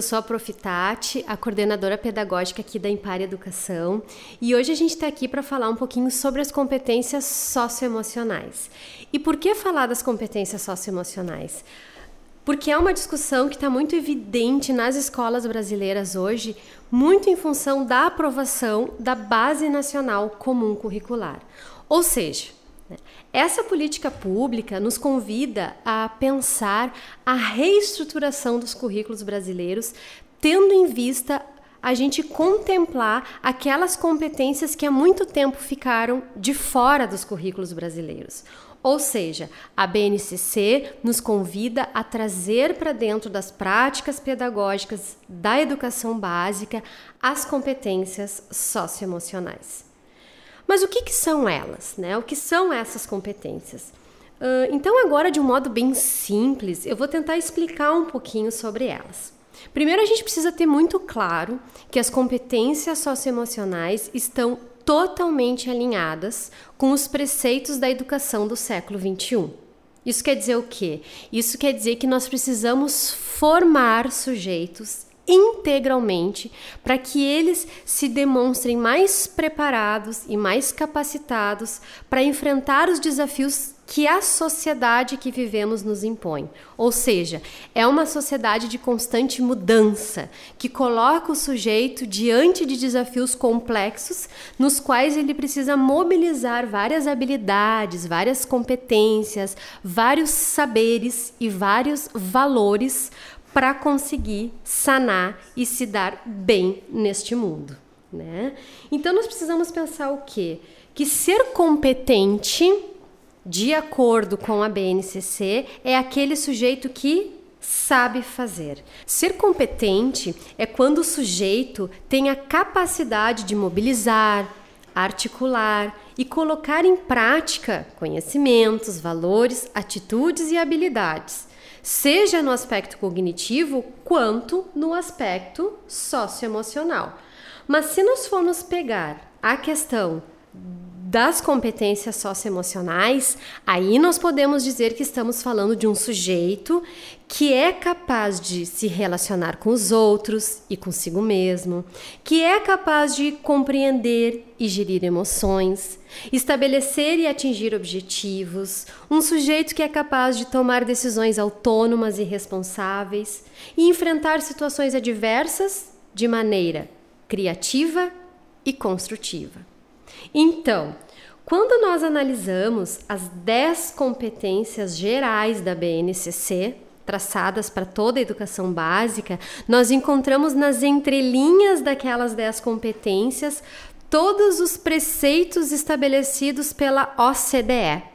Eu sou a Profitati, a coordenadora pedagógica aqui da Impar Educação, e hoje a gente está aqui para falar um pouquinho sobre as competências socioemocionais. E por que falar das competências socioemocionais? Porque é uma discussão que está muito evidente nas escolas brasileiras hoje, muito em função da aprovação da Base Nacional Comum Curricular. Ou seja, essa política pública nos convida a pensar a reestruturação dos currículos brasileiros, tendo em vista a gente contemplar aquelas competências que há muito tempo ficaram de fora dos currículos brasileiros. Ou seja, a BNCC nos convida a trazer para dentro das práticas pedagógicas da educação básica as competências socioemocionais. Mas o que, que são elas? Né? O que são essas competências? Uh, então, agora, de um modo bem simples, eu vou tentar explicar um pouquinho sobre elas. Primeiro, a gente precisa ter muito claro que as competências socioemocionais estão totalmente alinhadas com os preceitos da educação do século XXI. Isso quer dizer o quê? Isso quer dizer que nós precisamos formar sujeitos integralmente para que eles se demonstrem mais preparados e mais capacitados para enfrentar os desafios que a sociedade que vivemos nos impõe. Ou seja, é uma sociedade de constante mudança, que coloca o sujeito diante de desafios complexos, nos quais ele precisa mobilizar várias habilidades, várias competências, vários saberes e vários valores para conseguir sanar e se dar bem neste mundo. Né? Então nós precisamos pensar o quê? Que ser competente, de acordo com a BNCC, é aquele sujeito que sabe fazer. Ser competente é quando o sujeito tem a capacidade de mobilizar, articular e colocar em prática conhecimentos, valores, atitudes e habilidades seja no aspecto cognitivo quanto no aspecto socioemocional. Mas se nós formos pegar a questão das competências socioemocionais, aí nós podemos dizer que estamos falando de um sujeito que é capaz de se relacionar com os outros e consigo mesmo, que é capaz de compreender e gerir emoções, estabelecer e atingir objetivos, um sujeito que é capaz de tomar decisões autônomas e responsáveis e enfrentar situações adversas de maneira criativa e construtiva. Então, quando nós analisamos as 10 competências gerais da BNCC, traçadas para toda a educação básica, nós encontramos nas entrelinhas daquelas 10 competências todos os preceitos estabelecidos pela OCDE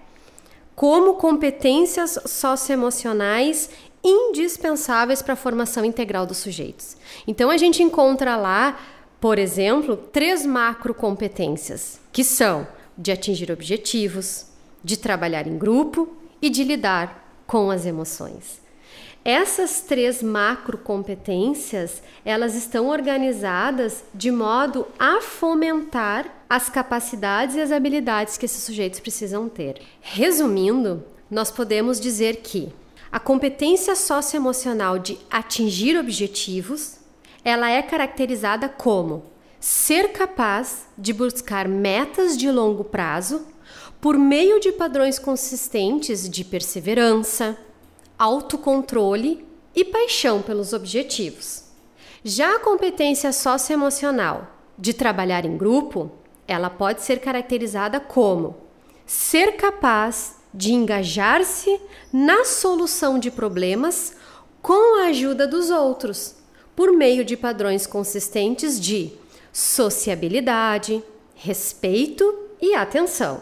como competências socioemocionais indispensáveis para a formação integral dos sujeitos. Então a gente encontra lá por exemplo, três macrocompetências, que são de atingir objetivos, de trabalhar em grupo e de lidar com as emoções. Essas três macrocompetências, elas estão organizadas de modo a fomentar as capacidades e as habilidades que esses sujeitos precisam ter. Resumindo, nós podemos dizer que a competência socioemocional de atingir objetivos ela é caracterizada como ser capaz de buscar metas de longo prazo por meio de padrões consistentes de perseverança, autocontrole e paixão pelos objetivos. Já a competência socioemocional de trabalhar em grupo, ela pode ser caracterizada como ser capaz de engajar-se na solução de problemas com a ajuda dos outros, por meio de padrões consistentes de sociabilidade, respeito e atenção.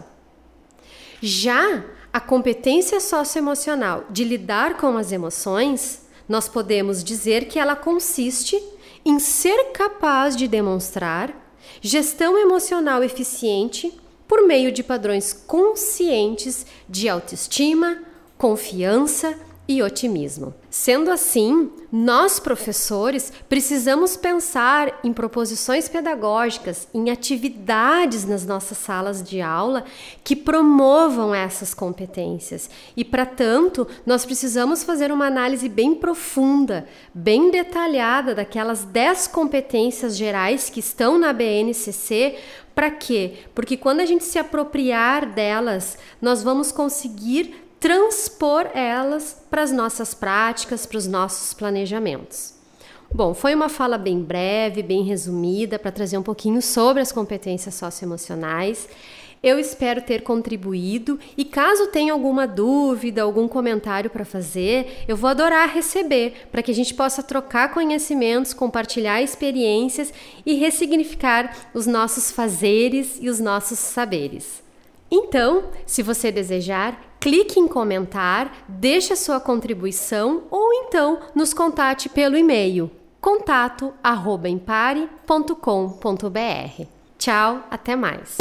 Já a competência socioemocional de lidar com as emoções, nós podemos dizer que ela consiste em ser capaz de demonstrar gestão emocional eficiente por meio de padrões conscientes de autoestima, confiança e otimismo. Sendo assim, nós professores precisamos pensar em proposições pedagógicas, em atividades nas nossas salas de aula que promovam essas competências. E para tanto, nós precisamos fazer uma análise bem profunda, bem detalhada daquelas 10 competências gerais que estão na BNCC para quê? Porque quando a gente se apropriar delas, nós vamos conseguir transpor elas para as nossas práticas, para os nossos planejamentos. Bom, foi uma fala bem breve, bem resumida, para trazer um pouquinho sobre as competências socioemocionais. Eu espero ter contribuído e caso tenha alguma dúvida, algum comentário para fazer, eu vou adorar receber para que a gente possa trocar conhecimentos, compartilhar experiências e ressignificar os nossos fazeres e os nossos saberes. Então, se você desejar, clique em comentar, deixe a sua contribuição ou então nos contate pelo e-mail contato@empare.com.br. Tchau, até mais.